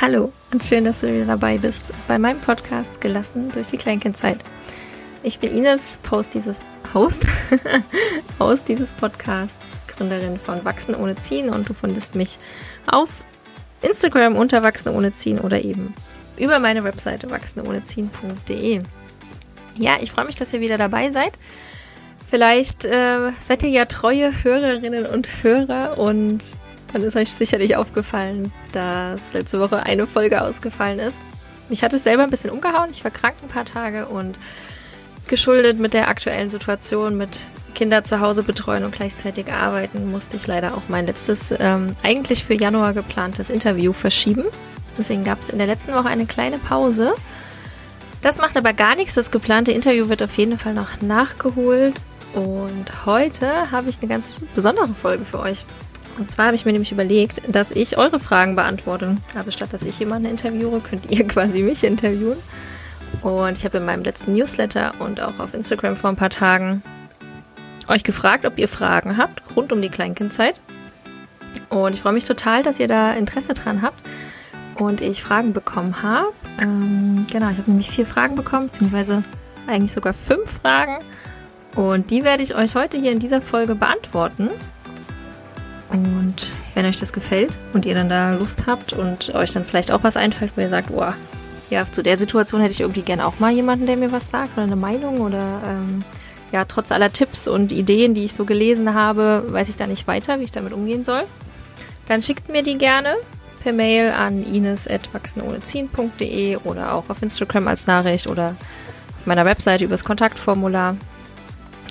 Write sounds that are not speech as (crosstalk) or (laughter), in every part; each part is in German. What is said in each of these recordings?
Hallo und schön, dass du wieder dabei bist bei meinem Podcast Gelassen durch die Kleinkindzeit. Ich bin Ines, Post dieses, Host, (laughs) Host dieses Podcasts, Gründerin von Wachsen ohne Ziehen und du findest mich auf Instagram unter Wachsen ohne Ziehen oder eben über meine Webseite wachsenohneziehen.de. Ja, ich freue mich, dass ihr wieder dabei seid. Vielleicht äh, seid ihr ja treue Hörerinnen und Hörer und dann ist euch sicherlich aufgefallen, dass letzte Woche eine Folge ausgefallen ist. Mich hat es selber ein bisschen umgehauen. Ich war krank ein paar Tage und geschuldet mit der aktuellen Situation mit Kinder zu Hause betreuen und gleichzeitig arbeiten, musste ich leider auch mein letztes, ähm, eigentlich für Januar geplantes Interview verschieben. Deswegen gab es in der letzten Woche eine kleine Pause. Das macht aber gar nichts. Das geplante Interview wird auf jeden Fall noch nachgeholt. Und heute habe ich eine ganz besondere Folge für euch. Und zwar habe ich mir nämlich überlegt, dass ich eure Fragen beantworte. Also statt dass ich jemanden interviewe, könnt ihr (laughs) quasi mich interviewen. Und ich habe in meinem letzten Newsletter und auch auf Instagram vor ein paar Tagen euch gefragt, ob ihr Fragen habt rund um die Kleinkindzeit. Und ich freue mich total, dass ihr da Interesse dran habt und ich Fragen bekommen habe. Ähm, genau, ich habe nämlich vier Fragen bekommen, beziehungsweise eigentlich sogar fünf Fragen. Und die werde ich euch heute hier in dieser Folge beantworten. Und wenn euch das gefällt und ihr dann da Lust habt und euch dann vielleicht auch was einfällt, wo ihr sagt, oh, ja, zu der Situation hätte ich irgendwie gerne auch mal jemanden, der mir was sagt oder eine Meinung oder ähm, ja, trotz aller Tipps und Ideen, die ich so gelesen habe, weiß ich da nicht weiter, wie ich damit umgehen soll. Dann schickt mir die gerne per Mail an ines.wachsenohneziehen.de oder auch auf Instagram als Nachricht oder auf meiner Webseite übers Kontaktformular.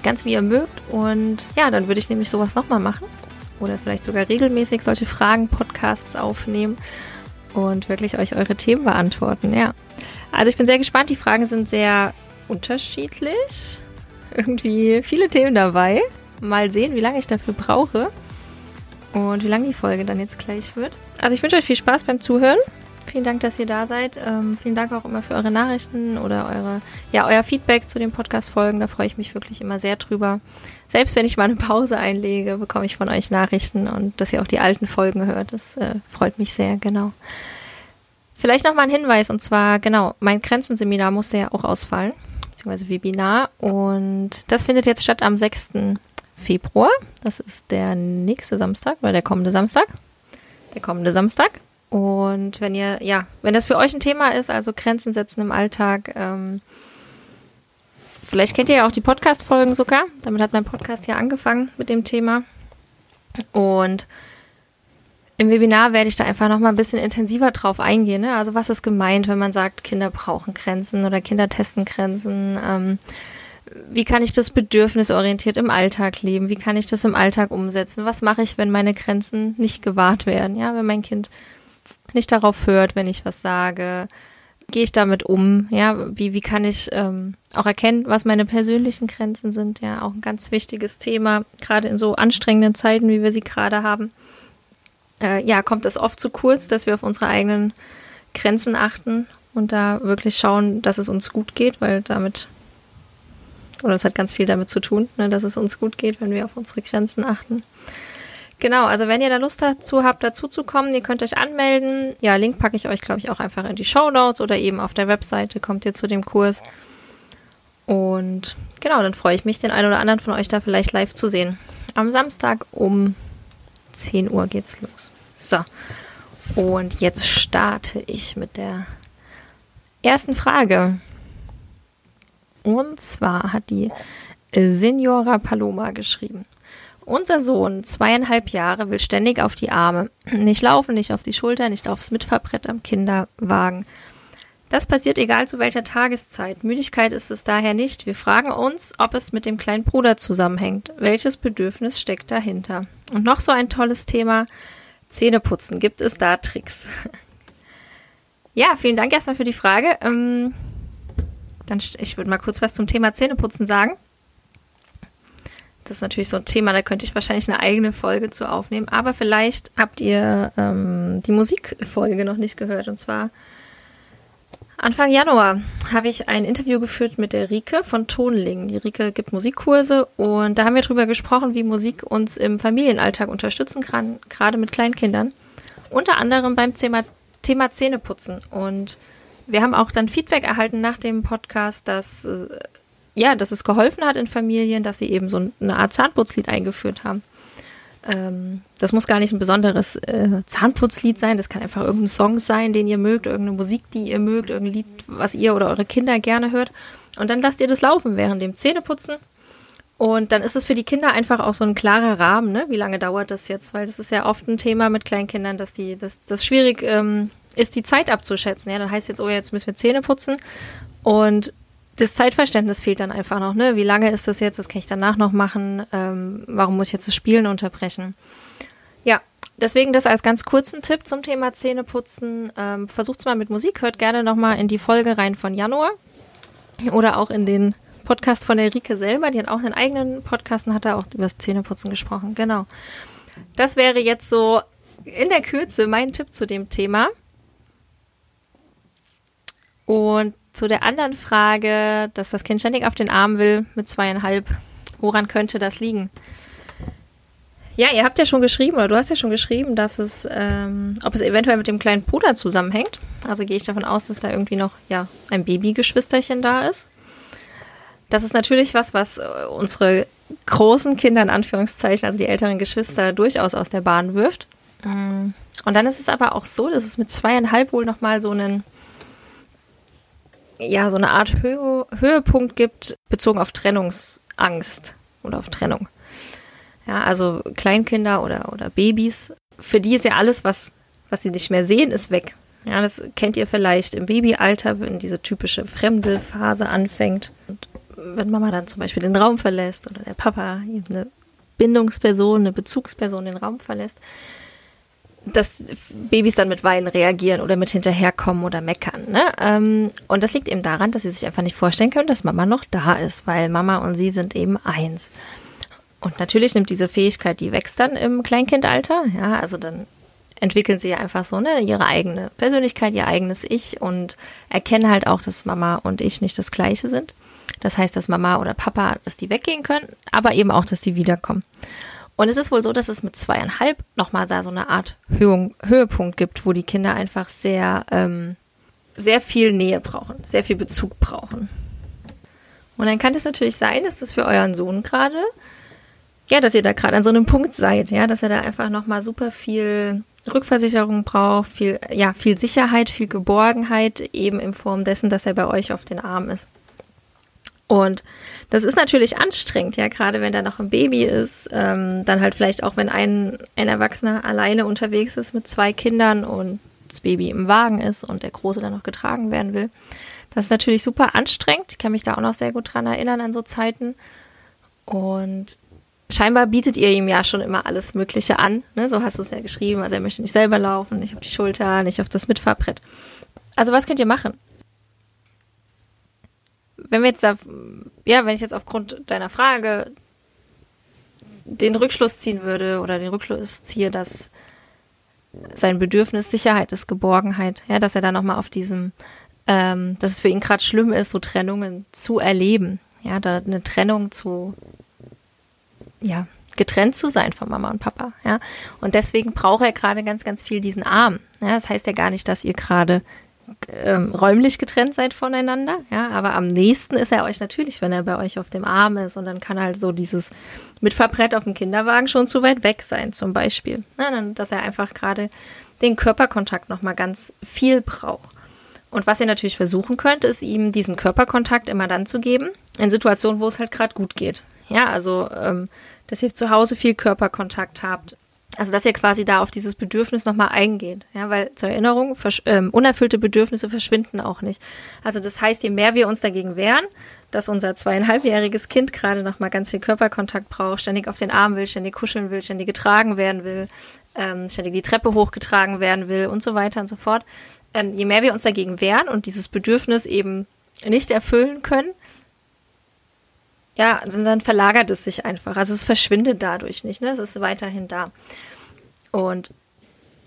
Ganz wie ihr mögt. Und ja, dann würde ich nämlich sowas nochmal machen oder vielleicht sogar regelmäßig solche Fragen-Podcasts aufnehmen und wirklich euch eure Themen beantworten. Ja. Also ich bin sehr gespannt. Die Fragen sind sehr unterschiedlich. Irgendwie viele Themen dabei. Mal sehen, wie lange ich dafür brauche und wie lange die Folge dann jetzt gleich wird. Also ich wünsche euch viel Spaß beim Zuhören. Vielen Dank, dass ihr da seid. Ähm, vielen Dank auch immer für eure Nachrichten oder eure, ja, euer Feedback zu den Podcast-Folgen. Da freue ich mich wirklich immer sehr drüber. Selbst wenn ich mal eine Pause einlege, bekomme ich von euch Nachrichten und dass ihr auch die alten Folgen hört. Das äh, freut mich sehr, genau. Vielleicht noch mal ein Hinweis und zwar, genau, mein Grenzenseminar musste ja auch ausfallen, beziehungsweise Webinar. Und das findet jetzt statt am 6. Februar. Das ist der nächste Samstag oder der kommende Samstag. Der kommende Samstag. Und wenn ihr, ja, wenn das für euch ein Thema ist, also Grenzen setzen im Alltag, ähm, vielleicht kennt ihr ja auch die Podcast-Folgen sogar. Damit hat mein Podcast ja angefangen mit dem Thema. Und im Webinar werde ich da einfach noch mal ein bisschen intensiver drauf eingehen. Ne? Also was ist gemeint, wenn man sagt, Kinder brauchen Grenzen oder Kinder testen Grenzen? Ähm, wie kann ich das bedürfnisorientiert im Alltag leben? Wie kann ich das im Alltag umsetzen? Was mache ich, wenn meine Grenzen nicht gewahrt werden? Ja, wenn mein Kind nicht darauf hört, wenn ich was sage? Gehe ich damit um? Ja, wie, wie kann ich ähm, auch erkennen, was meine persönlichen Grenzen sind? Ja, auch ein ganz wichtiges Thema, gerade in so anstrengenden Zeiten, wie wir sie gerade haben. Äh, ja, kommt es oft zu kurz, dass wir auf unsere eigenen Grenzen achten und da wirklich schauen, dass es uns gut geht, weil damit, oder es hat ganz viel damit zu tun, ne, dass es uns gut geht, wenn wir auf unsere Grenzen achten. Genau, also wenn ihr da Lust dazu habt, dazu zu kommen, ihr könnt euch anmelden. Ja, Link packe ich euch, glaube ich, auch einfach in die Show Notes oder eben auf der Webseite kommt ihr zu dem Kurs. Und genau, dann freue ich mich, den einen oder anderen von euch da vielleicht live zu sehen. Am Samstag um 10 Uhr geht's los. So. Und jetzt starte ich mit der ersten Frage. Und zwar hat die Signora Paloma geschrieben. Unser Sohn, zweieinhalb Jahre, will ständig auf die Arme. Nicht laufen, nicht auf die Schulter, nicht aufs Mitfahrbrett am Kinderwagen. Das passiert egal zu welcher Tageszeit. Müdigkeit ist es daher nicht. Wir fragen uns, ob es mit dem kleinen Bruder zusammenhängt. Welches Bedürfnis steckt dahinter? Und noch so ein tolles Thema. Zähneputzen. Gibt es da Tricks? Ja, vielen Dank erstmal für die Frage. Ähm, dann, ich würde mal kurz was zum Thema Zähneputzen sagen. Das ist natürlich so ein Thema, da könnte ich wahrscheinlich eine eigene Folge zu aufnehmen. Aber vielleicht habt ihr ähm, die Musikfolge noch nicht gehört. Und zwar Anfang Januar habe ich ein Interview geführt mit der Rike von Tonling. Die Rike gibt Musikkurse und da haben wir darüber gesprochen, wie Musik uns im Familienalltag unterstützen kann, gerade mit kleinen Kindern. Unter anderem beim Thema, Thema Zähneputzen. Und wir haben auch dann Feedback erhalten nach dem Podcast, dass äh, ja, dass es geholfen hat in Familien, dass sie eben so eine Art Zahnputzlied eingeführt haben. Ähm, das muss gar nicht ein besonderes äh, Zahnputzlied sein, das kann einfach irgendein Song sein, den ihr mögt, irgendeine Musik, die ihr mögt, irgendein Lied, was ihr oder eure Kinder gerne hört. Und dann lasst ihr das laufen während dem Zähneputzen. Und dann ist es für die Kinder einfach auch so ein klarer Rahmen, ne? Wie lange dauert das jetzt? Weil das ist ja oft ein Thema mit Kleinkindern, dass die, dass das schwierig ähm, ist, die Zeit abzuschätzen. Ja, dann heißt jetzt, oh, jetzt müssen wir Zähne putzen. Und das Zeitverständnis fehlt dann einfach noch, ne? Wie lange ist das jetzt? Was kann ich danach noch machen? Ähm, warum muss ich jetzt das Spielen unterbrechen? Ja, deswegen das als ganz kurzen Tipp zum Thema Zähneputzen. Ähm, Versucht's mal mit Musik, hört gerne nochmal in die Folge rein von Januar oder auch in den Podcast von der Rike selber. Die hat auch einen eigenen Podcast und hat da auch über das Zähneputzen gesprochen. Genau. Das wäre jetzt so in der Kürze mein Tipp zu dem Thema. Und zu der anderen Frage, dass das Kind ständig auf den Arm will mit zweieinhalb, woran könnte das liegen? Ja, ihr habt ja schon geschrieben, oder du hast ja schon geschrieben, dass es, ähm, ob es eventuell mit dem kleinen Bruder zusammenhängt. Also gehe ich davon aus, dass da irgendwie noch, ja, ein Babygeschwisterchen da ist. Das ist natürlich was, was äh, unsere großen Kinder in Anführungszeichen, also die älteren Geschwister, durchaus aus der Bahn wirft. Mm. Und dann ist es aber auch so, dass es mit zweieinhalb wohl nochmal so einen ja so eine Art Höhe, Höhepunkt gibt, bezogen auf Trennungsangst oder auf Trennung. Ja, also Kleinkinder oder, oder Babys, für die ist ja alles, was, was sie nicht mehr sehen, ist weg. Ja, das kennt ihr vielleicht im Babyalter, wenn diese typische fremde Phase anfängt. Und wenn Mama dann zum Beispiel den Raum verlässt oder der Papa eine Bindungsperson, eine Bezugsperson den Raum verlässt, dass Babys dann mit Weinen reagieren oder mit hinterherkommen oder meckern. Ne? Ähm, und das liegt eben daran, dass sie sich einfach nicht vorstellen können, dass Mama noch da ist, weil Mama und sie sind eben eins. Und natürlich nimmt diese Fähigkeit, die wächst dann im Kleinkindalter. Ja, also dann entwickeln sie einfach so ne, ihre eigene Persönlichkeit, ihr eigenes Ich und erkennen halt auch, dass Mama und ich nicht das Gleiche sind. Das heißt, dass Mama oder Papa, dass die weggehen können, aber eben auch, dass die wiederkommen. Und es ist wohl so, dass es mit zweieinhalb nochmal da so eine Art Höhung, Höhepunkt gibt, wo die Kinder einfach sehr, ähm, sehr viel Nähe brauchen, sehr viel Bezug brauchen. Und dann kann es natürlich sein, dass das für euren Sohn gerade, ja, dass ihr da gerade an so einem Punkt seid, ja, dass er da einfach nochmal super viel Rückversicherung braucht, viel, ja, viel Sicherheit, viel Geborgenheit, eben in Form dessen, dass er bei euch auf den Arm ist. Und das ist natürlich anstrengend, ja, gerade wenn da noch ein Baby ist, ähm, dann halt vielleicht auch, wenn ein, ein Erwachsener alleine unterwegs ist mit zwei Kindern und das Baby im Wagen ist und der Große dann noch getragen werden will. Das ist natürlich super anstrengend. Ich kann mich da auch noch sehr gut dran erinnern an so Zeiten. Und scheinbar bietet ihr ihm ja schon immer alles Mögliche an. Ne? So hast du es ja geschrieben. Also er möchte nicht selber laufen, nicht auf die Schulter, nicht auf das Mitfahrbrett. Also was könnt ihr machen? Wenn wir jetzt da, ja, wenn ich jetzt aufgrund deiner Frage den Rückschluss ziehen würde oder den Rückschluss ziehe, dass sein Bedürfnis Sicherheit ist, Geborgenheit, ja, dass er da nochmal auf diesem, ähm, dass es für ihn gerade schlimm ist, so Trennungen zu erleben, ja, da eine Trennung zu, ja, getrennt zu sein von Mama und Papa, ja, und deswegen braucht er gerade ganz, ganz viel diesen Arm, ja, das heißt ja gar nicht, dass ihr gerade ähm, räumlich getrennt seid voneinander, ja, aber am nächsten ist er euch natürlich, wenn er bei euch auf dem Arm ist und dann kann halt so dieses Mitfahrbrett auf dem Kinderwagen schon zu weit weg sein, zum Beispiel. Ja, dann, dass er einfach gerade den Körperkontakt nochmal ganz viel braucht. Und was ihr natürlich versuchen könnt, ist ihm diesen Körperkontakt immer dann zu geben, in Situationen, wo es halt gerade gut geht. Ja, also, ähm, dass ihr zu Hause viel Körperkontakt habt, also, dass ihr quasi da auf dieses Bedürfnis nochmal eingeht. Ja, weil zur Erinnerung, ähm, unerfüllte Bedürfnisse verschwinden auch nicht. Also, das heißt, je mehr wir uns dagegen wehren, dass unser zweieinhalbjähriges Kind gerade nochmal ganz viel Körperkontakt braucht, ständig auf den Arm will, ständig kuscheln will, ständig getragen werden will, ähm, ständig die Treppe hochgetragen werden will und so weiter und so fort. Ähm, je mehr wir uns dagegen wehren und dieses Bedürfnis eben nicht erfüllen können, ja, also dann verlagert es sich einfach. Also es verschwindet dadurch nicht, ne? Es ist weiterhin da. Und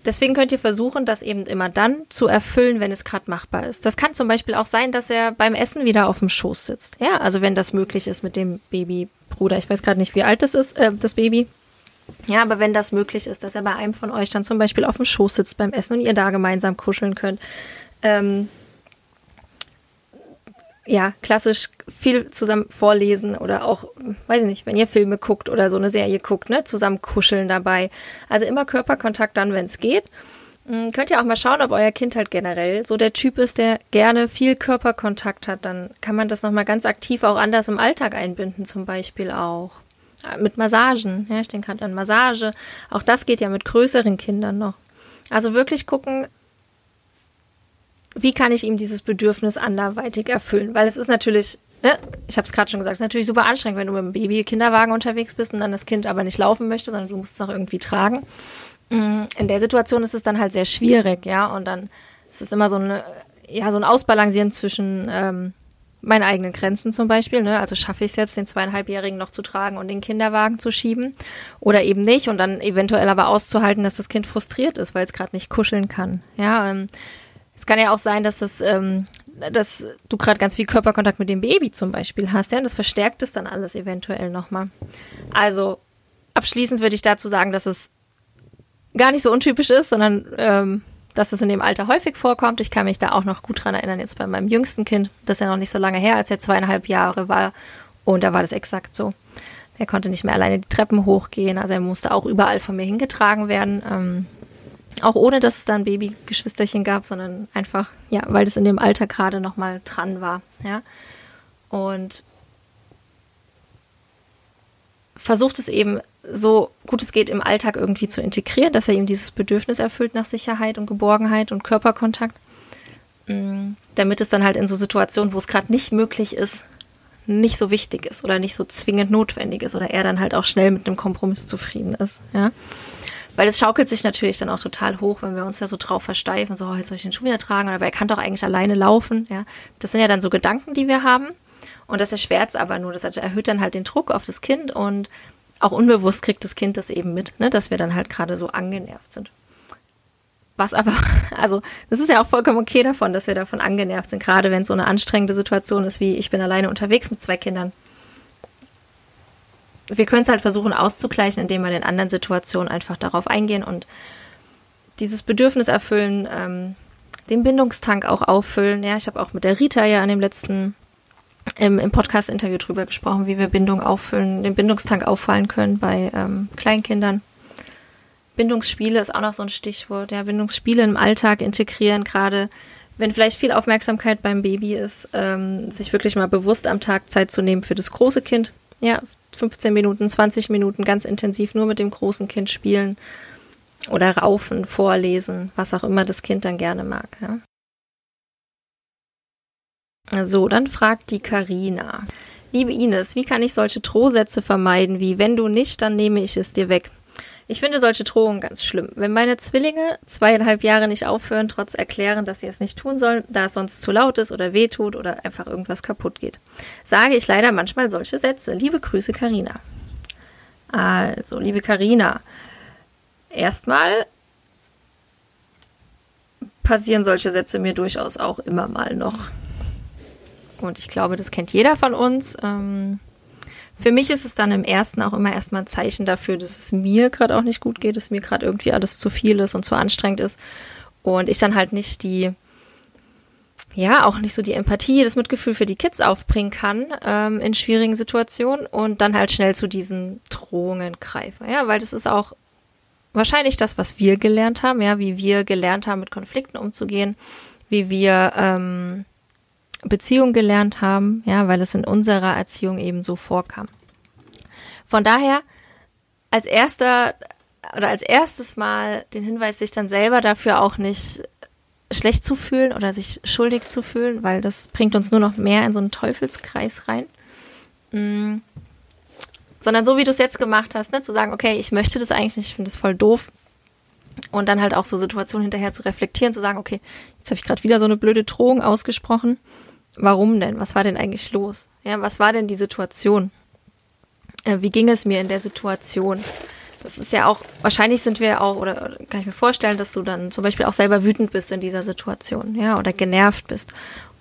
deswegen könnt ihr versuchen, das eben immer dann zu erfüllen, wenn es gerade machbar ist. Das kann zum Beispiel auch sein, dass er beim Essen wieder auf dem Schoß sitzt. Ja, also wenn das möglich ist mit dem Babybruder. Ich weiß gerade nicht, wie alt das ist, äh, das Baby. Ja, aber wenn das möglich ist, dass er bei einem von euch dann zum Beispiel auf dem Schoß sitzt beim Essen und ihr da gemeinsam kuscheln könnt. Ähm, ja, klassisch viel zusammen vorlesen oder auch, weiß ich nicht, wenn ihr Filme guckt oder so eine Serie guckt, ne, zusammen kuscheln dabei. Also immer Körperkontakt dann, wenn es geht. Hm, könnt ihr auch mal schauen, ob euer Kind halt generell so der Typ ist, der gerne viel Körperkontakt hat. Dann kann man das nochmal ganz aktiv auch anders im Alltag einbinden, zum Beispiel auch. Äh, mit Massagen. Ja, ich denke gerade an Massage. Auch das geht ja mit größeren Kindern noch. Also wirklich gucken, wie kann ich ihm dieses Bedürfnis anderweitig erfüllen? Weil es ist natürlich, ne, ich habe es gerade schon gesagt, es ist natürlich super anstrengend, wenn du mit einem Baby-Kinderwagen unterwegs bist und dann das Kind aber nicht laufen möchte, sondern du musst es auch irgendwie tragen. Mm, in der Situation ist es dann halt sehr schwierig, ja, und dann ist es immer so eine, ja, so ein Ausbalancieren zwischen ähm, meinen eigenen Grenzen zum Beispiel, ne? Also schaffe ich es jetzt, den zweieinhalbjährigen noch zu tragen und den Kinderwagen zu schieben oder eben nicht und dann eventuell aber auszuhalten, dass das Kind frustriert ist, weil es gerade nicht kuscheln kann. Ja, ähm, es kann ja auch sein, dass das, ähm, dass du gerade ganz viel Körperkontakt mit dem Baby zum Beispiel hast, ja, und das verstärkt es dann alles eventuell nochmal. Also abschließend würde ich dazu sagen, dass es gar nicht so untypisch ist, sondern ähm, dass es in dem Alter häufig vorkommt. Ich kann mich da auch noch gut dran erinnern, jetzt bei meinem jüngsten Kind. Das ist ja noch nicht so lange her, als er zweieinhalb Jahre war. Und da war das exakt so. Er konnte nicht mehr alleine die Treppen hochgehen, also er musste auch überall von mir hingetragen werden. Ähm, auch ohne, dass es da ein Babygeschwisterchen gab, sondern einfach, ja, weil das in dem Alter gerade nochmal dran war, ja. Und versucht es eben so gut es geht im Alltag irgendwie zu integrieren, dass er ihm dieses Bedürfnis erfüllt nach Sicherheit und Geborgenheit und Körperkontakt, mm, damit es dann halt in so Situationen, wo es gerade nicht möglich ist, nicht so wichtig ist oder nicht so zwingend notwendig ist oder er dann halt auch schnell mit einem Kompromiss zufrieden ist, ja. Weil es schaukelt sich natürlich dann auch total hoch, wenn wir uns ja so drauf versteifen, so, oh, jetzt soll ich den Schuh wieder tragen, oder er kann doch eigentlich alleine laufen, ja. Das sind ja dann so Gedanken, die wir haben. Und das erschwert es aber nur. Das erhöht dann halt den Druck auf das Kind und auch unbewusst kriegt das Kind das eben mit, ne, dass wir dann halt gerade so angenervt sind. Was aber, (laughs) also das ist ja auch vollkommen okay davon, dass wir davon angenervt sind, gerade wenn es so eine anstrengende Situation ist, wie ich bin alleine unterwegs mit zwei Kindern. Wir können es halt versuchen auszugleichen, indem wir in anderen Situationen einfach darauf eingehen und dieses Bedürfnis erfüllen, ähm, den Bindungstank auch auffüllen. Ja, ich habe auch mit der Rita ja an dem letzten im, im Podcast-Interview drüber gesprochen, wie wir Bindung auffüllen, den Bindungstank auffallen können bei ähm, Kleinkindern. Bindungsspiele ist auch noch so ein Stichwort. Ja, Bindungsspiele im Alltag integrieren, gerade wenn vielleicht viel Aufmerksamkeit beim Baby ist, ähm, sich wirklich mal bewusst am Tag Zeit zu nehmen für das große Kind. Ja, 15 Minuten, 20 Minuten ganz intensiv nur mit dem großen Kind spielen oder raufen, vorlesen, was auch immer das Kind dann gerne mag. Ja. So, dann fragt die Karina. Liebe Ines, wie kann ich solche Drohsätze vermeiden, wie wenn du nicht, dann nehme ich es dir weg? Ich finde solche Drohungen ganz schlimm. Wenn meine Zwillinge zweieinhalb Jahre nicht aufhören, trotz erklären, dass sie es nicht tun sollen, da es sonst zu laut ist oder weh tut oder einfach irgendwas kaputt geht, sage ich leider manchmal solche Sätze. Liebe Grüße, Karina. Also, liebe Karina, erstmal passieren solche Sätze mir durchaus auch immer mal noch. Und ich glaube, das kennt jeder von uns. Ähm, für mich ist es dann im ersten auch immer erstmal ein Zeichen dafür, dass es mir gerade auch nicht gut geht, dass mir gerade irgendwie alles zu viel ist und zu anstrengend ist. Und ich dann halt nicht die, ja, auch nicht so die Empathie, das Mitgefühl für die Kids aufbringen kann ähm, in schwierigen Situationen und dann halt schnell zu diesen Drohungen greife. Ja, weil das ist auch wahrscheinlich das, was wir gelernt haben, ja, wie wir gelernt haben, mit Konflikten umzugehen, wie wir ähm, Beziehung gelernt haben, ja, weil es in unserer Erziehung eben so vorkam. Von daher als erster oder als erstes Mal den Hinweis, sich dann selber dafür auch nicht schlecht zu fühlen oder sich schuldig zu fühlen, weil das bringt uns nur noch mehr in so einen Teufelskreis rein. Mhm. Sondern so wie du es jetzt gemacht hast, ne, zu sagen, okay, ich möchte das eigentlich nicht, ich finde das voll doof. Und dann halt auch so Situationen hinterher zu reflektieren, zu sagen, okay, jetzt habe ich gerade wieder so eine blöde Drohung ausgesprochen warum denn? Was war denn eigentlich los? Ja, was war denn die Situation? Äh, wie ging es mir in der Situation? Das ist ja auch, wahrscheinlich sind wir auch, oder kann ich mir vorstellen, dass du dann zum Beispiel auch selber wütend bist in dieser Situation, ja, oder genervt bist.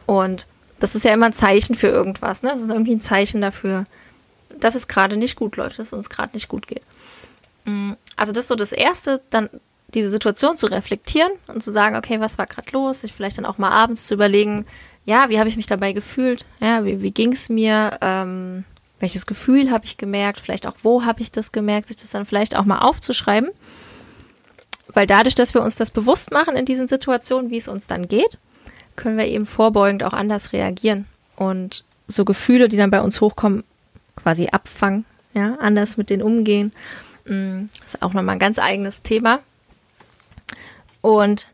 Und das ist ja immer ein Zeichen für irgendwas, ne? Das ist irgendwie ein Zeichen dafür, dass es gerade nicht gut läuft, dass es uns gerade nicht gut geht. Mm, also das ist so das Erste, dann diese Situation zu reflektieren und zu sagen, okay, was war gerade los? Sich vielleicht dann auch mal abends zu überlegen, ja, wie habe ich mich dabei gefühlt? Ja, wie, wie ging es mir? Ähm, welches Gefühl habe ich gemerkt? Vielleicht auch, wo habe ich das gemerkt? Sich das dann vielleicht auch mal aufzuschreiben. Weil dadurch, dass wir uns das bewusst machen in diesen Situationen, wie es uns dann geht, können wir eben vorbeugend auch anders reagieren und so Gefühle, die dann bei uns hochkommen, quasi abfangen, ja, anders mit denen umgehen. Mm, das ist auch nochmal ein ganz eigenes Thema. Und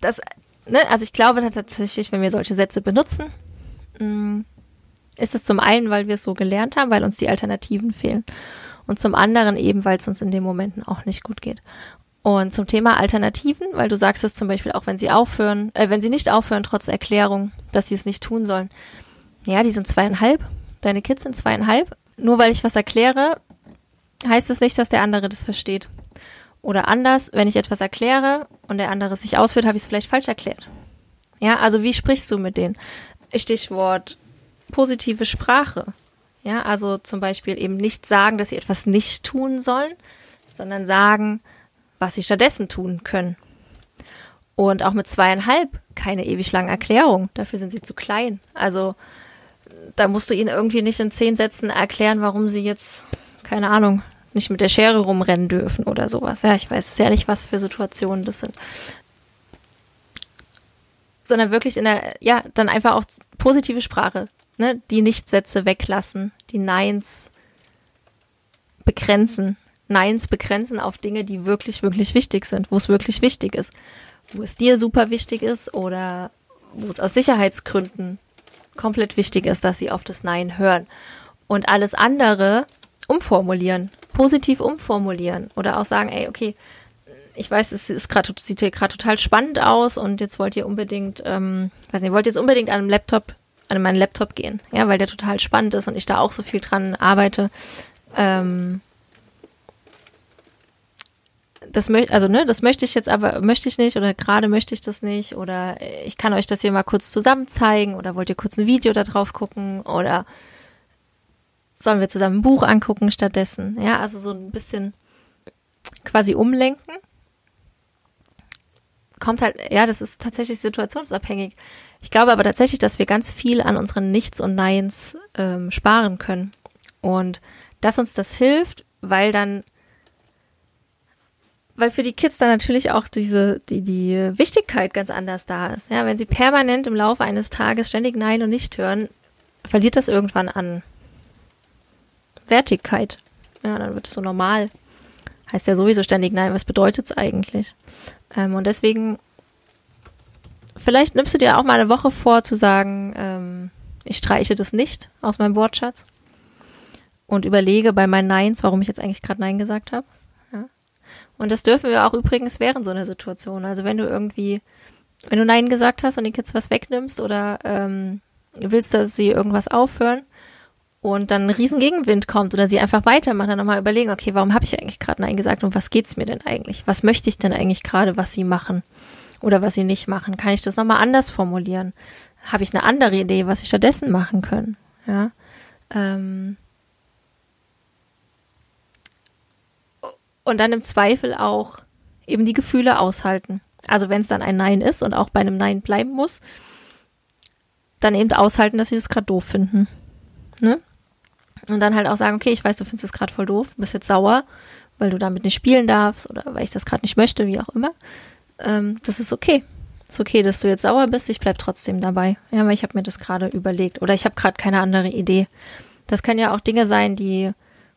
das, ne, also ich glaube tatsächlich, wenn wir solche Sätze benutzen, mm, ist es zum einen, weil wir es so gelernt haben, weil uns die Alternativen fehlen. Und zum anderen eben, weil es uns in den Momenten auch nicht gut geht. Und zum Thema Alternativen, weil du sagst es zum Beispiel auch, wenn sie aufhören, äh, wenn sie nicht aufhören, trotz Erklärung, dass sie es nicht tun sollen. Ja, die sind zweieinhalb. Deine Kids sind zweieinhalb. Nur weil ich was erkläre, heißt es nicht, dass der andere das versteht. Oder anders, wenn ich etwas erkläre und der andere sich ausführt, habe ich es vielleicht falsch erklärt. Ja, also wie sprichst du mit denen? Stichwort positive Sprache. Ja, also zum Beispiel eben nicht sagen, dass sie etwas nicht tun sollen, sondern sagen, was sie stattdessen tun können. Und auch mit zweieinhalb keine ewig lange Erklärung. Dafür sind sie zu klein. Also da musst du ihnen irgendwie nicht in zehn Sätzen erklären, warum sie jetzt, keine Ahnung, nicht mit der Schere rumrennen dürfen oder sowas. Ja, ich weiß sehr nicht, was für Situationen das sind. Sondern wirklich in der, ja, dann einfach auch positive Sprache, ne? Die Nichtsätze weglassen, die Neins begrenzen. Neins begrenzen auf Dinge, die wirklich, wirklich wichtig sind, wo es wirklich wichtig ist. Wo es dir super wichtig ist oder wo es aus Sicherheitsgründen komplett wichtig ist, dass sie auf das Nein hören. Und alles andere umformulieren, positiv umformulieren oder auch sagen, ey, okay, ich weiß, es ist gerade sieht hier gerade total spannend aus und jetzt wollt ihr unbedingt, ähm, weiß nicht, wollt jetzt unbedingt an einem Laptop, an meinen Laptop gehen, ja, weil der total spannend ist und ich da auch so viel dran arbeite. Ähm, das möchte, also ne, das möchte ich jetzt aber, möchte ich nicht oder gerade möchte ich das nicht oder ich kann euch das hier mal kurz zusammen zeigen oder wollt ihr kurz ein Video da drauf gucken oder sollen wir zusammen ein Buch angucken stattdessen? Ja, also so ein bisschen quasi umlenken. Kommt halt, ja, das ist tatsächlich situationsabhängig. Ich glaube aber tatsächlich, dass wir ganz viel an unseren Nichts und Neins ähm, sparen können. Und dass uns das hilft, weil dann weil für die Kids dann natürlich auch diese, die, die Wichtigkeit ganz anders da ist. Ja, wenn sie permanent im Laufe eines Tages ständig Nein und nicht hören, verliert das irgendwann an Wertigkeit. Ja, dann wird es so normal. Heißt ja sowieso ständig Nein, was bedeutet es eigentlich? Ähm, und deswegen, vielleicht nimmst du dir auch mal eine Woche vor zu sagen, ähm, ich streiche das nicht aus meinem Wortschatz und überlege bei meinen Neins, warum ich jetzt eigentlich gerade Nein gesagt habe. Und das dürfen wir auch übrigens während so einer Situation. Also wenn du irgendwie, wenn du Nein gesagt hast und den Kids was wegnimmst oder ähm, willst, dass sie irgendwas aufhören und dann ein riesen Gegenwind kommt oder sie einfach weitermachen, dann nochmal überlegen, okay, warum habe ich eigentlich gerade Nein gesagt und was geht's mir denn eigentlich? Was möchte ich denn eigentlich gerade, was sie machen oder was sie nicht machen? Kann ich das nochmal anders formulieren? Habe ich eine andere Idee, was sie stattdessen machen können? Ja. Ähm, und dann im Zweifel auch eben die Gefühle aushalten. Also wenn es dann ein Nein ist und auch bei einem Nein bleiben muss, dann eben aushalten, dass sie das gerade doof finden. Ne? Und dann halt auch sagen, okay, ich weiß, du findest es gerade voll doof, bist jetzt sauer, weil du damit nicht spielen darfst oder weil ich das gerade nicht möchte, wie auch immer. Ähm, das ist okay. Ist okay, dass du jetzt sauer bist, ich bleib trotzdem dabei. Ja, weil ich habe mir das gerade überlegt oder ich habe gerade keine andere Idee. Das können ja auch Dinge sein, die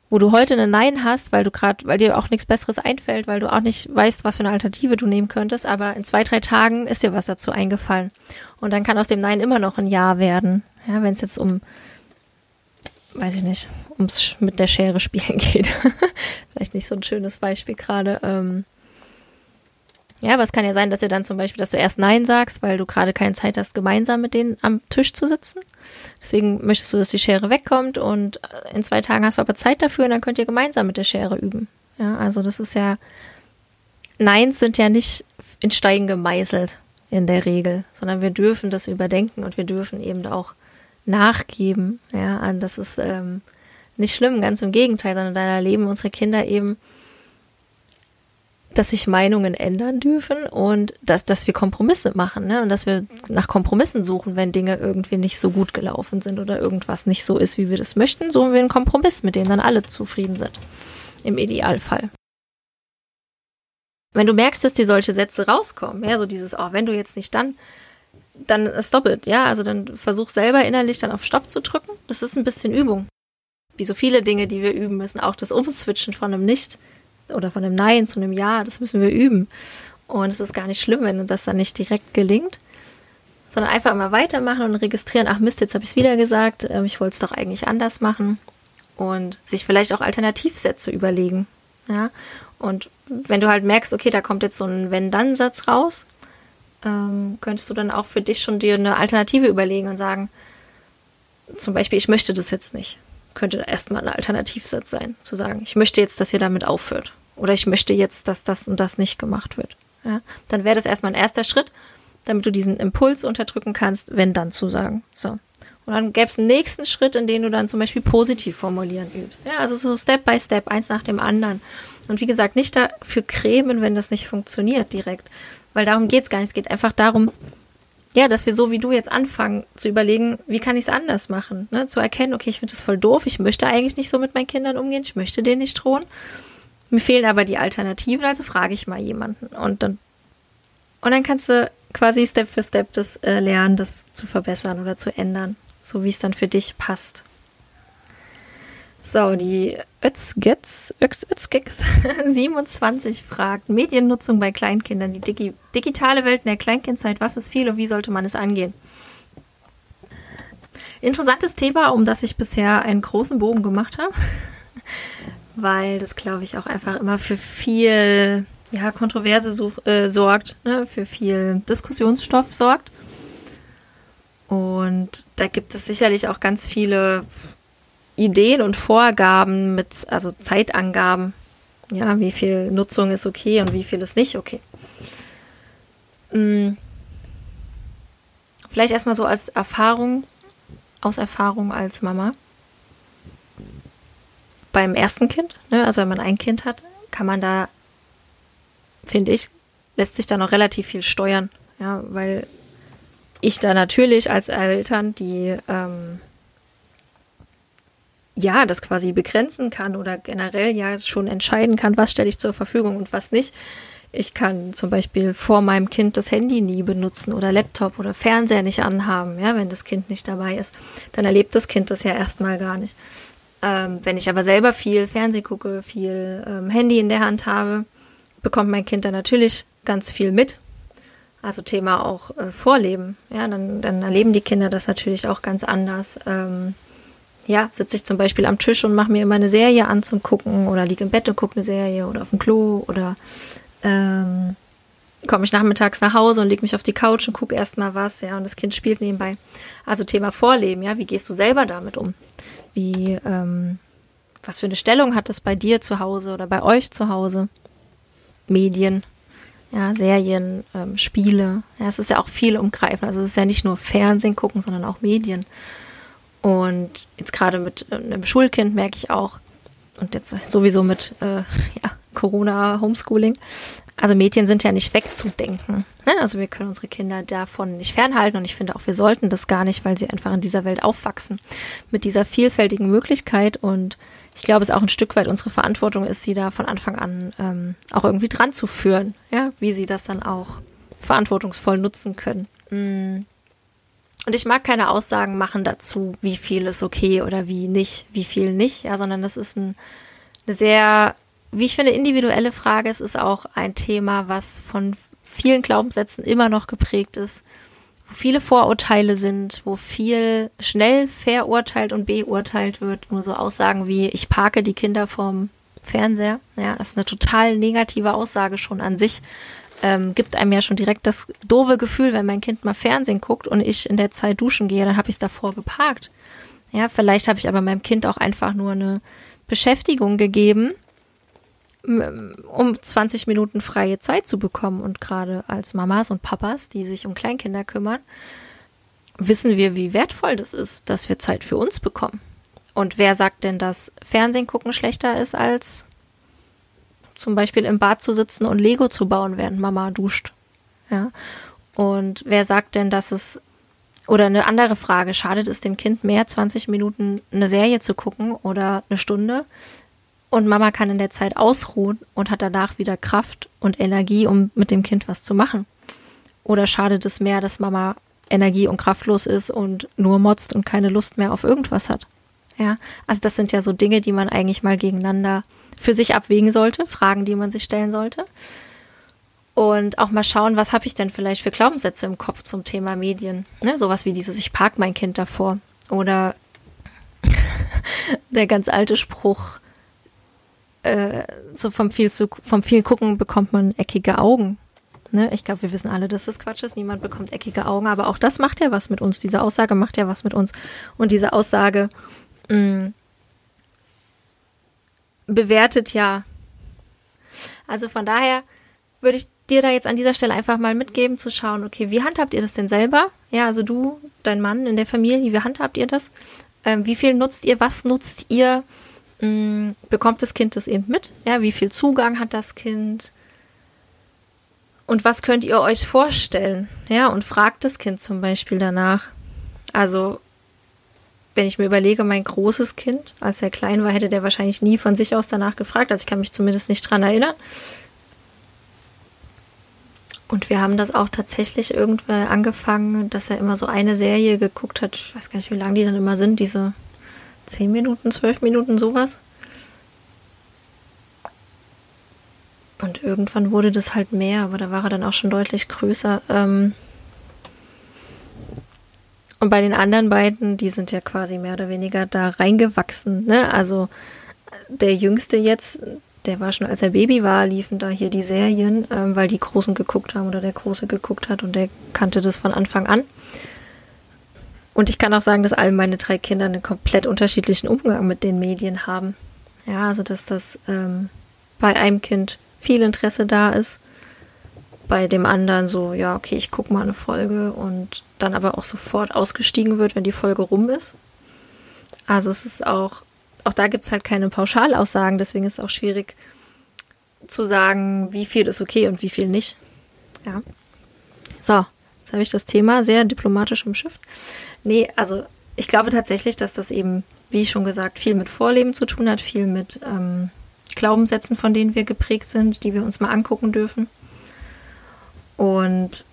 wo du heute eine Nein hast, weil du gerade, weil dir auch nichts Besseres einfällt, weil du auch nicht weißt, was für eine Alternative du nehmen könntest, aber in zwei, drei Tagen ist dir was dazu eingefallen. Und dann kann aus dem Nein immer noch ein Ja werden. Ja, wenn es jetzt um, weiß ich nicht, ums mit der Schere spielen (laughs) geht. Vielleicht nicht so ein schönes Beispiel gerade. Ähm, ja, aber es kann ja sein, dass ihr dann zum Beispiel, dass du erst Nein sagst, weil du gerade keine Zeit hast, gemeinsam mit denen am Tisch zu sitzen. Deswegen möchtest du, dass die Schere wegkommt und in zwei Tagen hast du aber Zeit dafür und dann könnt ihr gemeinsam mit der Schere üben. Ja, also das ist ja, Neins sind ja nicht in Steigen gemeißelt in der Regel, sondern wir dürfen das überdenken und wir dürfen eben auch nachgeben, ja, an dass es ähm, nicht schlimm, ganz im Gegenteil, sondern da erleben unsere Kinder eben, dass sich Meinungen ändern dürfen und dass, dass wir Kompromisse machen ne? und dass wir nach Kompromissen suchen, wenn Dinge irgendwie nicht so gut gelaufen sind oder irgendwas nicht so ist, wie wir das möchten, suchen wir einen Kompromiss, mit dem dann alle zufrieden sind. Im Idealfall. Wenn du merkst, dass dir solche Sätze rauskommen, ja, so dieses, oh, wenn du jetzt nicht dann, dann stop it, ja, also dann versuch selber innerlich dann auf Stopp zu drücken. Das ist ein bisschen Übung. Wie so viele Dinge, die wir üben müssen, auch das Umswitchen von einem Nicht oder von einem Nein zu einem Ja, das müssen wir üben. Und es ist gar nicht schlimm, wenn das dann nicht direkt gelingt, sondern einfach immer weitermachen und registrieren, ach Mist, jetzt habe ich es wieder gesagt, ähm, ich wollte es doch eigentlich anders machen und sich vielleicht auch Alternativsätze überlegen. Ja? Und wenn du halt merkst, okay, da kommt jetzt so ein Wenn-Dann-Satz raus, ähm, könntest du dann auch für dich schon dir eine Alternative überlegen und sagen, zum Beispiel, ich möchte das jetzt nicht. Könnte erstmal ein Alternativsatz sein, zu sagen, ich möchte jetzt, dass ihr damit aufhört. Oder ich möchte jetzt, dass das und das nicht gemacht wird. Ja? Dann wäre das erstmal ein erster Schritt, damit du diesen Impuls unterdrücken kannst, wenn dann zu sagen. So. Und dann gäbe es einen nächsten Schritt, in dem du dann zum Beispiel positiv formulieren übst. Ja, also so Step by Step, eins nach dem anderen. Und wie gesagt, nicht dafür cremen, wenn das nicht funktioniert direkt. Weil darum geht es gar nicht. Es geht einfach darum, ja, dass wir so wie du jetzt anfangen zu überlegen, wie kann ich es anders machen? Ne? Zu erkennen, okay, ich finde das voll doof, ich möchte eigentlich nicht so mit meinen Kindern umgehen, ich möchte denen nicht drohen. Mir fehlen aber die Alternativen, also frage ich mal jemanden. Und dann, und dann kannst du quasi Step für Step das äh, lernen, das zu verbessern oder zu ändern, so wie es dann für dich passt. So, die Özgets, Özgex 27 (laughs) fragt, Mediennutzung bei Kleinkindern, die Digi digitale Welt in der Kleinkindzeit, was ist viel und wie sollte man es angehen? Interessantes Thema, um das ich bisher einen großen Bogen gemacht habe, (laughs) weil das, glaube ich, auch einfach immer für viel ja, Kontroverse such, äh, sorgt, ne? für viel Diskussionsstoff sorgt. Und da gibt es sicherlich auch ganz viele Ideen und Vorgaben mit, also Zeitangaben. Ja, wie viel Nutzung ist okay und wie viel ist nicht okay. Hm. Vielleicht erstmal so als Erfahrung, aus Erfahrung als Mama. Beim ersten Kind, ne, also wenn man ein Kind hat, kann man da, finde ich, lässt sich da noch relativ viel steuern. Ja, weil ich da natürlich als Eltern, die ähm, ja, das quasi begrenzen kann oder generell ja schon entscheiden kann, was stelle ich zur Verfügung und was nicht. Ich kann zum Beispiel vor meinem Kind das Handy nie benutzen oder Laptop oder Fernseher nicht anhaben, ja, wenn das Kind nicht dabei ist. Dann erlebt das Kind das ja erstmal gar nicht. Ähm, wenn ich aber selber viel Fernseh gucke, viel ähm, Handy in der Hand habe, bekommt mein Kind dann natürlich ganz viel mit. Also Thema auch äh, Vorleben. Ja, dann, dann erleben die Kinder das natürlich auch ganz anders. Ähm, ja, sitze ich zum Beispiel am Tisch und mache mir immer eine Serie an zum Gucken oder liege im Bett und gucke eine Serie oder auf dem Klo oder ähm, komme ich nachmittags nach Hause und lege mich auf die Couch und gucke erstmal was, ja, und das Kind spielt nebenbei. Also Thema Vorleben, ja, wie gehst du selber damit um? Wie, ähm, was für eine Stellung hat das bei dir zu Hause oder bei euch zu Hause? Medien, ja, Serien, ähm, Spiele. Ja, es ist ja auch viel umgreifend. Also es ist ja nicht nur Fernsehen gucken, sondern auch Medien. Und jetzt gerade mit äh, einem Schulkind merke ich auch, und jetzt sowieso mit äh, ja, Corona, Homeschooling, also Mädchen sind ja nicht wegzudenken. Ne? Also wir können unsere Kinder davon nicht fernhalten und ich finde auch, wir sollten das gar nicht, weil sie einfach in dieser Welt aufwachsen. Mit dieser vielfältigen Möglichkeit und ich glaube, es auch ein Stück weit unsere Verantwortung ist, sie da von Anfang an ähm, auch irgendwie dran zu führen, ja, wie sie das dann auch verantwortungsvoll nutzen können. Mm. Und ich mag keine Aussagen machen dazu, wie viel ist okay oder wie nicht, wie viel nicht, ja, sondern das ist ein, eine sehr, wie ich finde, individuelle Frage. Es ist auch ein Thema, was von vielen Glaubenssätzen immer noch geprägt ist, wo viele Vorurteile sind, wo viel schnell verurteilt und beurteilt wird. Nur so Aussagen wie, ich parke die Kinder vorm Fernseher. Ja, ist eine total negative Aussage schon an sich ähm, gibt einem ja schon direkt das doofe Gefühl, wenn mein Kind mal Fernsehen guckt und ich in der Zeit duschen gehe, dann habe ich es davor geparkt. Ja, vielleicht habe ich aber meinem Kind auch einfach nur eine Beschäftigung gegeben, um 20 Minuten freie Zeit zu bekommen. Und gerade als Mamas und Papas, die sich um Kleinkinder kümmern, wissen wir, wie wertvoll das ist, dass wir Zeit für uns bekommen. Und wer sagt denn, dass Fernsehen gucken schlechter ist, als zum Beispiel im Bad zu sitzen und Lego zu bauen, während Mama duscht? Ja. Und wer sagt denn, dass es oder eine andere Frage, schadet es dem Kind mehr, 20 Minuten eine Serie zu gucken oder eine Stunde? Und Mama kann in der Zeit ausruhen und hat danach wieder Kraft und Energie, um mit dem Kind was zu machen. Oder schadet es mehr, dass Mama energie- und kraftlos ist und nur motzt und keine Lust mehr auf irgendwas hat? Ja, also das sind ja so Dinge, die man eigentlich mal gegeneinander für sich abwägen sollte, Fragen, die man sich stellen sollte und auch mal schauen, was habe ich denn vielleicht für Glaubenssätze im Kopf zum Thema Medien. Ne? Sowas wie dieses, ich park mein Kind davor. Oder (laughs) der ganz alte Spruch, äh, so vom viel, zu, vom viel Gucken bekommt man eckige Augen. Ne? Ich glaube, wir wissen alle, dass das Quatsch ist. Niemand bekommt eckige Augen, aber auch das macht ja was mit uns. Diese Aussage macht ja was mit uns. Und diese Aussage mh, mm, bewertet ja. Also von daher würde ich dir da jetzt an dieser Stelle einfach mal mitgeben, zu schauen, okay, wie handhabt ihr das denn selber? Ja, also du, dein Mann in der Familie, wie handhabt ihr das? Ähm, wie viel nutzt ihr? Was nutzt ihr? Ähm, bekommt das Kind das eben mit? Ja, wie viel Zugang hat das Kind? Und was könnt ihr euch vorstellen? Ja, und fragt das Kind zum Beispiel danach. Also, wenn ich mir überlege, mein großes Kind, als er klein war, hätte der wahrscheinlich nie von sich aus danach gefragt. Also ich kann mich zumindest nicht dran erinnern. Und wir haben das auch tatsächlich irgendwann angefangen, dass er immer so eine Serie geguckt hat. Ich weiß gar nicht, wie lang die dann immer sind, diese zehn Minuten, zwölf Minuten, sowas. Und irgendwann wurde das halt mehr, aber da war er dann auch schon deutlich größer. Ähm und bei den anderen beiden, die sind ja quasi mehr oder weniger da reingewachsen. Ne? Also der Jüngste jetzt, der war schon, als er Baby war, liefen da hier die Serien, ähm, weil die Großen geguckt haben oder der Große geguckt hat und der kannte das von Anfang an. Und ich kann auch sagen, dass all meine drei Kinder einen komplett unterschiedlichen Umgang mit den Medien haben. Ja, also dass das ähm, bei einem Kind viel Interesse da ist, bei dem anderen so, ja, okay, ich gucke mal eine Folge und dann aber auch sofort ausgestiegen wird, wenn die Folge rum ist. Also es ist auch auch da gibt es halt keine Pauschalaussagen, deswegen ist es auch schwierig zu sagen, wie viel ist okay und wie viel nicht. Ja. So, jetzt habe ich das Thema sehr diplomatisch umschifft. Nee, also ich glaube tatsächlich, dass das eben, wie schon gesagt, viel mit Vorleben zu tun hat, viel mit ähm, Glaubenssätzen, von denen wir geprägt sind, die wir uns mal angucken dürfen. Und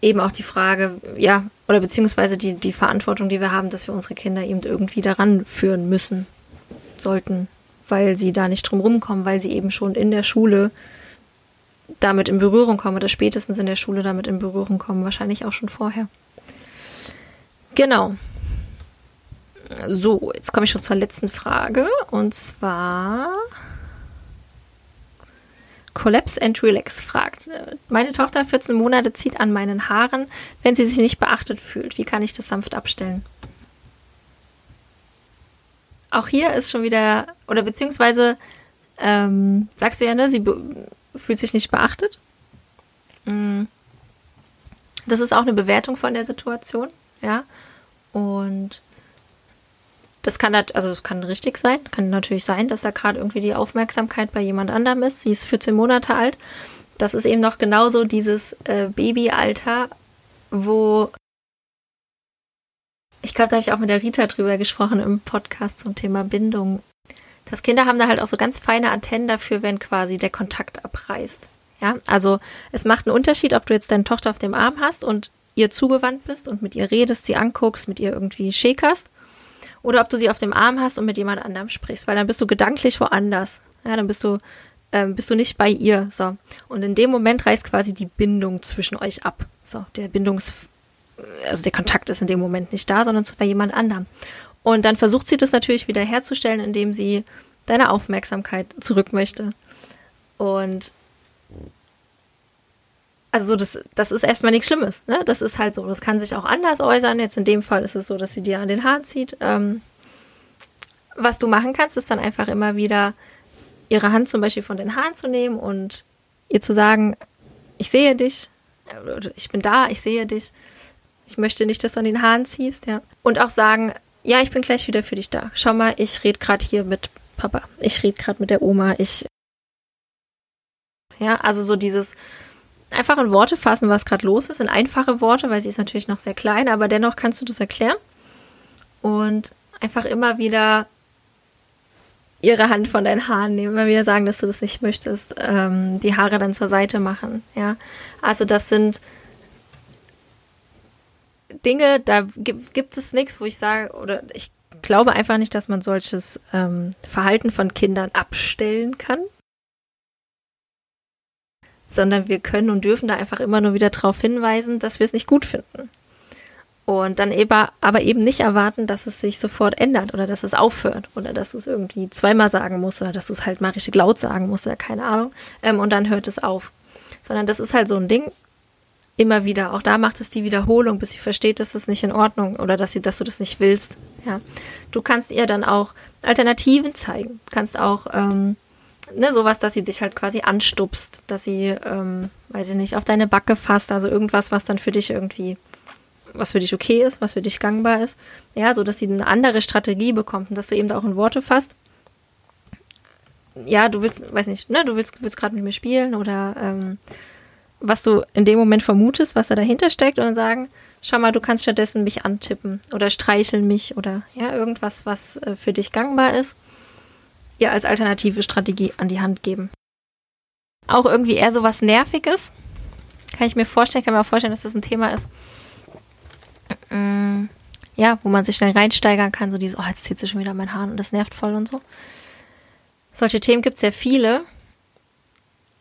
eben auch die Frage, ja, oder beziehungsweise die, die Verantwortung, die wir haben, dass wir unsere Kinder eben irgendwie daran führen müssen sollten, weil sie da nicht drum rumkommen, weil sie eben schon in der Schule damit in Berührung kommen oder spätestens in der Schule damit in Berührung kommen, wahrscheinlich auch schon vorher. Genau. So, jetzt komme ich schon zur letzten Frage und zwar Collapse and Relax fragt. Meine Tochter 14 Monate zieht an meinen Haaren, wenn sie sich nicht beachtet fühlt. Wie kann ich das sanft abstellen? auch hier ist schon wieder, oder beziehungsweise ähm, sagst du ja, ne, sie fühlt sich nicht beachtet. Mm. Das ist auch eine Bewertung von der Situation, ja. Und das kann also es kann richtig sein, kann natürlich sein, dass da gerade irgendwie die Aufmerksamkeit bei jemand anderem ist. Sie ist 14 Monate alt. Das ist eben noch genauso dieses äh, Babyalter, wo ich glaube, da habe ich auch mit der Rita drüber gesprochen im Podcast zum Thema Bindung. Das Kinder haben da halt auch so ganz feine Antennen dafür, wenn quasi der Kontakt abreißt. Ja, also es macht einen Unterschied, ob du jetzt deine Tochter auf dem Arm hast und ihr zugewandt bist und mit ihr redest, sie anguckst, mit ihr irgendwie schäkerst, oder ob du sie auf dem Arm hast und mit jemand anderem sprichst, weil dann bist du gedanklich woanders. Ja, dann bist du ähm, bist du nicht bei ihr. So. Und in dem Moment reißt quasi die Bindung zwischen euch ab. So, der Bindungs also der Kontakt ist in dem Moment nicht da, sondern bei jemand anderem. Und dann versucht sie das natürlich wieder herzustellen, indem sie deine Aufmerksamkeit zurück möchte. Und also so, das, das ist erstmal nichts Schlimmes. Ne? Das ist halt so. Das kann sich auch anders äußern. Jetzt in dem Fall ist es so, dass sie dir an den Haaren zieht. Ähm, was du machen kannst, ist dann einfach immer wieder ihre Hand zum Beispiel von den Haaren zu nehmen und ihr zu sagen, ich sehe dich, ich bin da, ich sehe dich. Ich möchte nicht, dass du an den Haaren ziehst, ja. Und auch sagen, ja, ich bin gleich wieder für dich da. Schau mal, ich rede gerade hier mit Papa. Ich rede gerade mit der Oma. Ich. Ja, also so dieses einfach in Worte fassen, was gerade los ist, in einfache Worte, weil sie ist natürlich noch sehr klein, aber dennoch kannst du das erklären. Und einfach immer wieder ihre Hand von deinen Haaren nehmen, immer wieder sagen, dass du das nicht möchtest, ähm, die Haare dann zur Seite machen, ja. Also das sind Dinge, da gibt, es nichts, wo ich sage, oder ich glaube einfach nicht, dass man solches ähm, Verhalten von Kindern abstellen kann, sondern wir können und dürfen da einfach immer nur wieder darauf hinweisen, dass wir es nicht gut finden. Und dann eben, aber eben nicht erwarten, dass es sich sofort ändert oder dass es aufhört oder dass du es irgendwie zweimal sagen musst oder dass du es halt mal richtig laut sagen musst oder keine Ahnung. Ähm, und dann hört es auf. Sondern das ist halt so ein Ding, immer wieder. Auch da macht es die Wiederholung, bis sie versteht, dass es nicht in Ordnung oder dass sie, dass du das nicht willst. Ja, du kannst ihr dann auch Alternativen zeigen. Du kannst auch ähm, ne, sowas, dass sie dich halt quasi anstupst, dass sie, ähm, weiß ich nicht, auf deine Backe fasst, also irgendwas, was dann für dich irgendwie, was für dich okay ist, was für dich gangbar ist. Ja, so dass sie eine andere Strategie bekommt und dass du eben auch in Worte fasst. Ja, du willst, weiß nicht, ne, du willst, willst gerade mit mir spielen oder ähm, was du in dem Moment vermutest, was da dahinter steckt und dann sagen, schau mal, du kannst stattdessen mich antippen oder streicheln mich oder ja, irgendwas, was äh, für dich gangbar ist, ihr als alternative Strategie an die Hand geben. Auch irgendwie eher so was Nerviges. Kann ich mir vorstellen, kann mir auch vorstellen, dass das ein Thema ist, mm, ja, wo man sich schnell reinsteigern kann, so dieses, oh, jetzt zieht sich schon wieder mein Haar und das nervt voll und so. Solche Themen gibt es sehr viele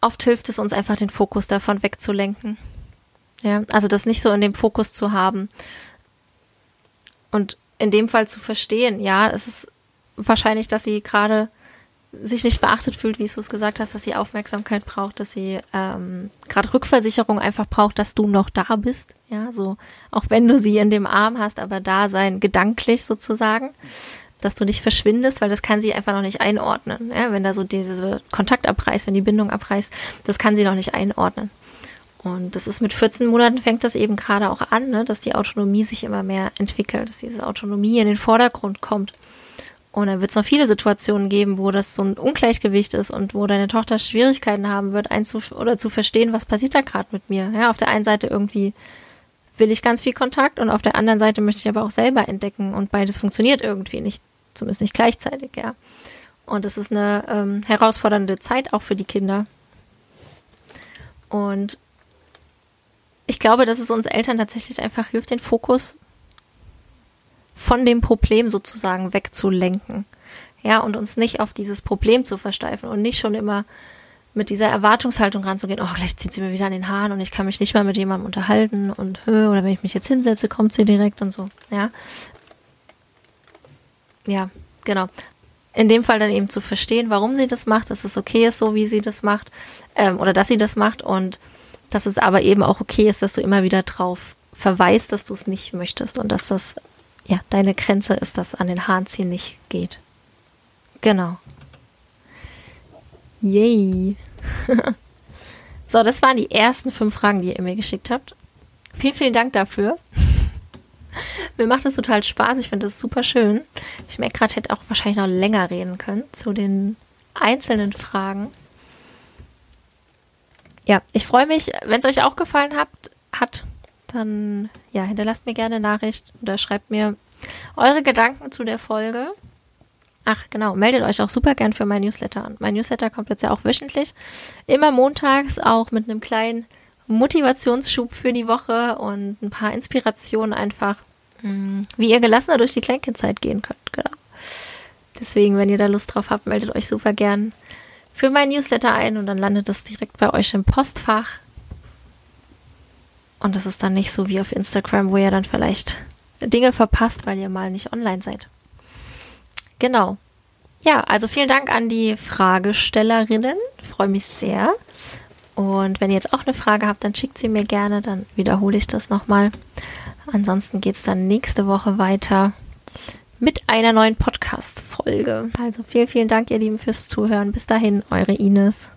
oft hilft es uns einfach, den Fokus davon wegzulenken. Ja, also das nicht so in dem Fokus zu haben. Und in dem Fall zu verstehen, ja, es ist wahrscheinlich, dass sie gerade sich nicht beachtet fühlt, wie du es gesagt hast, dass sie Aufmerksamkeit braucht, dass sie ähm, gerade Rückversicherung einfach braucht, dass du noch da bist. Ja, so auch wenn du sie in dem Arm hast, aber da sein, gedanklich sozusagen dass du nicht verschwindest, weil das kann sie einfach noch nicht einordnen. Ja, wenn da so diese Kontakt abreißt, wenn die Bindung abreißt, das kann sie noch nicht einordnen. Und das ist mit 14 Monaten fängt das eben gerade auch an, ne, dass die Autonomie sich immer mehr entwickelt, dass diese Autonomie in den Vordergrund kommt. Und dann wird es noch viele Situationen geben, wo das so ein Ungleichgewicht ist und wo deine Tochter Schwierigkeiten haben wird, einzuf oder zu verstehen, was passiert da gerade mit mir. Ja, auf der einen Seite irgendwie will ich ganz viel Kontakt und auf der anderen Seite möchte ich aber auch selber entdecken und beides funktioniert irgendwie nicht zumindest nicht gleichzeitig, ja. Und es ist eine ähm, herausfordernde Zeit auch für die Kinder. Und ich glaube, dass es uns Eltern tatsächlich einfach hilft, den Fokus von dem Problem sozusagen wegzulenken. Ja, und uns nicht auf dieses Problem zu versteifen und nicht schon immer mit dieser Erwartungshaltung ranzugehen, oh, gleich zieht sie mir wieder an den Haaren und ich kann mich nicht mal mit jemandem unterhalten und oder wenn ich mich jetzt hinsetze, kommt sie direkt und so. Ja, ja, genau. In dem Fall dann eben zu verstehen, warum sie das macht, dass es okay ist, so wie sie das macht, ähm, oder dass sie das macht und dass es aber eben auch okay ist, dass du immer wieder drauf verweist, dass du es nicht möchtest und dass das ja deine Grenze ist, dass an den Haaren ziehen nicht geht. Genau. Yay. (laughs) so, das waren die ersten fünf Fragen, die ihr mir geschickt habt. Vielen, vielen Dank dafür. (laughs) Mir macht das total Spaß. Ich finde das super schön. Ich merke gerade, ich hätte auch wahrscheinlich noch länger reden können zu den einzelnen Fragen. Ja, ich freue mich, wenn es euch auch gefallen hat, hat, dann ja, hinterlasst mir gerne Nachricht oder schreibt mir eure Gedanken zu der Folge. Ach, genau, meldet euch auch super gern für mein Newsletter an. Mein Newsletter kommt jetzt ja auch wöchentlich. Immer montags, auch mit einem kleinen Motivationsschub für die Woche und ein paar Inspirationen einfach, hm, wie ihr gelassener durch die Kleinkindzeit gehen könnt. Genau. Deswegen, wenn ihr da Lust drauf habt, meldet euch super gern für mein Newsletter ein und dann landet es direkt bei euch im Postfach. Und das ist dann nicht so wie auf Instagram, wo ihr dann vielleicht Dinge verpasst, weil ihr mal nicht online seid. Genau. Ja, also vielen Dank an die Fragestellerinnen. Ich freue mich sehr. Und wenn ihr jetzt auch eine Frage habt, dann schickt sie mir gerne, dann wiederhole ich das nochmal. Ansonsten geht es dann nächste Woche weiter mit einer neuen Podcast-Folge. Also vielen, vielen Dank, ihr Lieben, fürs Zuhören. Bis dahin, eure Ines.